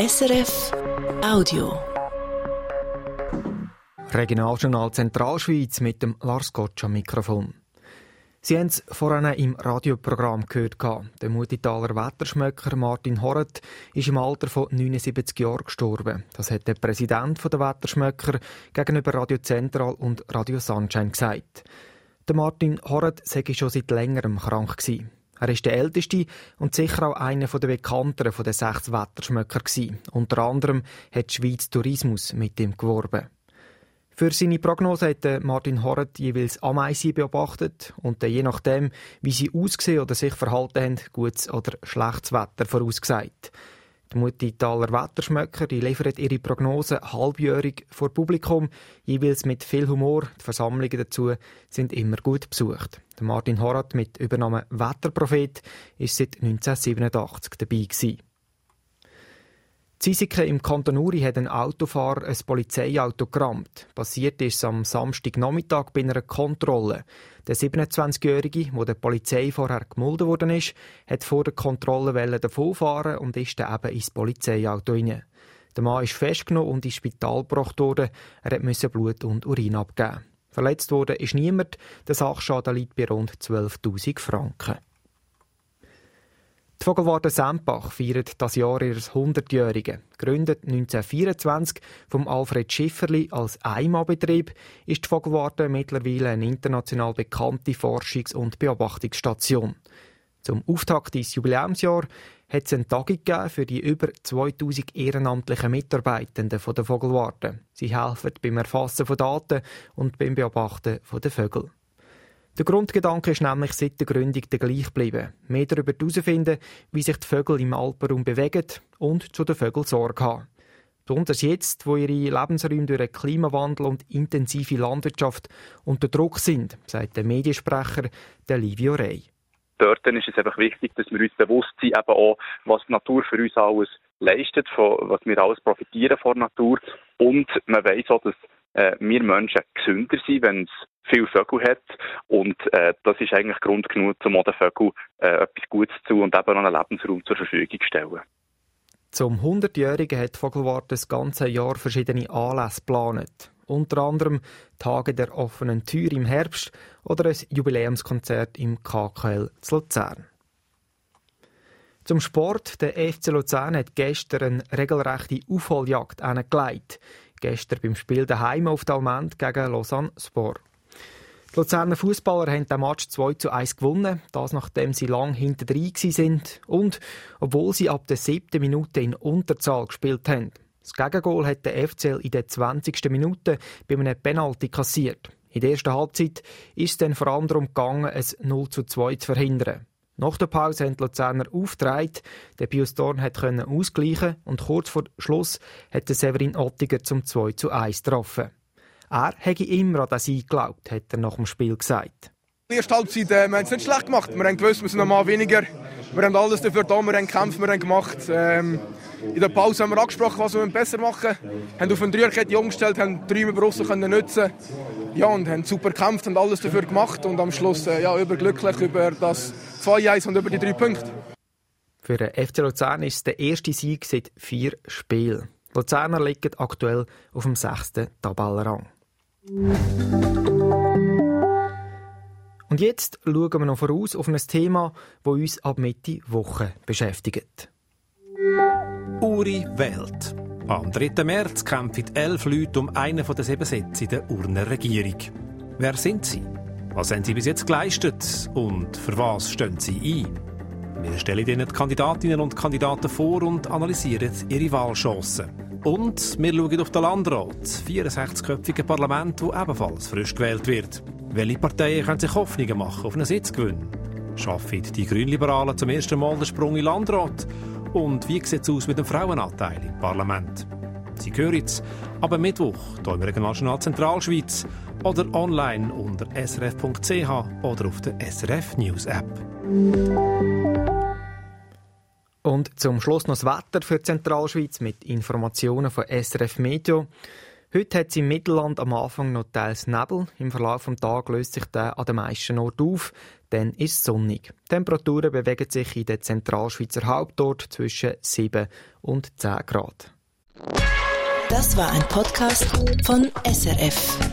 SRF Audio. Regionaljournal Zentralschweiz mit dem Lars Gottsch am Mikrofon. Sie haben es vorhin im Radioprogramm gehört. Der Mutitaler Wetterschmöcker Martin Horret ist im Alter von 79 Jahren gestorben. Das hat der Präsident der Wetterschmöcker gegenüber Radio Zentral und Radio Sunshine gesagt. Der Martin Horret sei schon seit längerem krank. Er ist der älteste und sicher auch einer der bekannteren den sechs Wetterschmöcker gewesen. Unter anderem hat die Schweiz Tourismus mit ihm geworben. Für seine Prognose hat Martin Horret jeweils Ameisen beobachtet und je nachdem, wie sie ausgesehen oder sich verhalten haben, gutes oder schlechtes Wetter vorausgesagt. Die Mutitaler Wetterschmöcker die liefern ihre Prognosen halbjährig vor Publikum, jeweils mit viel Humor. Die Versammlungen dazu sind immer gut besucht. Der Martin Horret mit Übernahme Wetterprophet ist seit 1987 dabei gewesen. Zisiken im Kanton Uri hat ein Autofahrer ein Polizeiauto gerammt. Passiert ist es am Samstagnachmittag bei einer Kontrolle. Der 27-Jährige, der der Polizei vorher gemulden worden ist, hat vor der Kontrolle davonfahren und ist dann eben ins Polizeiauto hinein. Der Mann ist festgenommen und ins Spital gebracht worden. Er musste Blut und Urin abgeben. Verletzt worden ist niemand. Der Sachschaden liegt bei rund 12.000 Franken. Die Vogelwarte Sempach feiert das Jahr ihres 100-Jährigen. Gegründet 1924 vom Alfred Schifferli als Einmalbetrieb, ist die Vogelwarte mittlerweile eine international bekannte Forschungs- und Beobachtungsstation. Zum Auftakt des Jubiläumsjahr hat es eine Tagung für die über 2000 ehrenamtlichen Mitarbeitenden der Vogelwarte. Sie helfen beim Erfassen von Daten und beim Beobachten der Vögel. Der Grundgedanke ist nämlich seit der Gründung der gleich geblieben. Mehr darüber herausfinden, wie sich die Vögel im Alpenraum bewegen und zu den Vögeln Sorge haben. Besonders jetzt, wo ihre Lebensräume durch den Klimawandel und intensive Landwirtschaft unter Druck sind, sagt der Mediensprecher der Livio Rey. Dort ist es einfach wichtig, dass wir uns bewusst sind, eben auch, was die Natur für uns alles leistet, von, was wir alles profitieren von der Natur. Und man weiß auch, dass äh, wir Menschen gesünder sind, wenn es viel Vögel hat. Und äh, das ist eigentlich Grund genug, um den Vögeln äh, etwas Gutes zu und eben einen Lebensraum zur Verfügung zu stellen. Zum 100-Jährigen hat Vogelwart das ganze Jahr verschiedene Anlässe geplant. Unter anderem Tage der offenen Tür im Herbst oder ein Jubiläumskonzert im KKL zu Luzern. Zum Sport. Der FC Luzern hat gestern eine regelrechte Aufholjagd angelegt. Gestern beim Spiel daheim auf Dalment gegen Lausanne Sport. Die Luzerner Fußballer haben den Match 2 zu 1 gewonnen, das nachdem sie lang hinter drin sind und obwohl sie ab der siebten Minute in Unterzahl gespielt haben. Das Gegengol hat der FCL in der 20. Minute bei einem Penalty kassiert. In der ersten Halbzeit ist es dann vor allem darum gegangen, es 0 zu 2 zu verhindern. Nach der Pause haben die Luzerner aufgetragen, der Pius Dorn konnte ausgleichen und kurz vor Schluss hat Severin Ottiger zum 2 zu 1 getroffen. Er hätte immer an das geglaubt, hat er nach dem Spiel gesagt. In der ersten Halbzeit äh, wir haben es nicht schlecht gemacht. Wir haben gewusst, wir sind noch mal weniger. Wir haben alles dafür da, wir haben gekämpft, wir haben gemacht. Ähm, in der Pause haben wir angesprochen, was wir besser machen Wir haben auf eine Dreierkette umgestellt, haben über Russen können nutzen ja, und haben super gekämpft und alles dafür gemacht. Und am Schluss äh, ja, überglücklich über das 2-1 und über die drei Punkte. Für den FC Luzern ist es der erste Sieg seit vier Spielen. Die Luzerner liegen aktuell auf dem sechsten Tabellenrang. Und jetzt schauen wir noch voraus auf ein Thema, das uns ab Mitte Woche beschäftigt. Uri wählt. Am 3. März kämpfen elf Leute um einen der sieben Sitze in der Urner Regierung. Wer sind sie? Was haben sie bis jetzt geleistet? Und für was stehen sie ein? Wir stellen Ihnen die Kandidatinnen und Kandidaten vor und analysieren ihre Wahlchancen. Und wir schauen auf den Landrat, das 64-köpfige Parlament, das ebenfalls frisch gewählt wird. Welche Parteien können sich Hoffnungen machen auf einen Sitzgewinn? Schaffen die Grünliberalen zum ersten Mal den Sprung in Landrat? Und wie sieht es aus mit dem Frauenanteil im Parlament? Sie hören es aber Mittwoch hier im Regionaljournal Zentralschweiz oder online unter srf.ch oder auf der SRF News App. Und zum Schluss noch das Wetter für Zentralschweiz mit Informationen von SRF Meteo. Heute hat es im Mittelland am Anfang noch teils Nebel. Im Verlauf des Tages löst sich der an den meisten Orten auf. Dann ist es sonnig. Die Temperaturen bewegen sich in der Zentralschweizer Hauptort zwischen 7 und 10 Grad. Das war ein Podcast von SRF.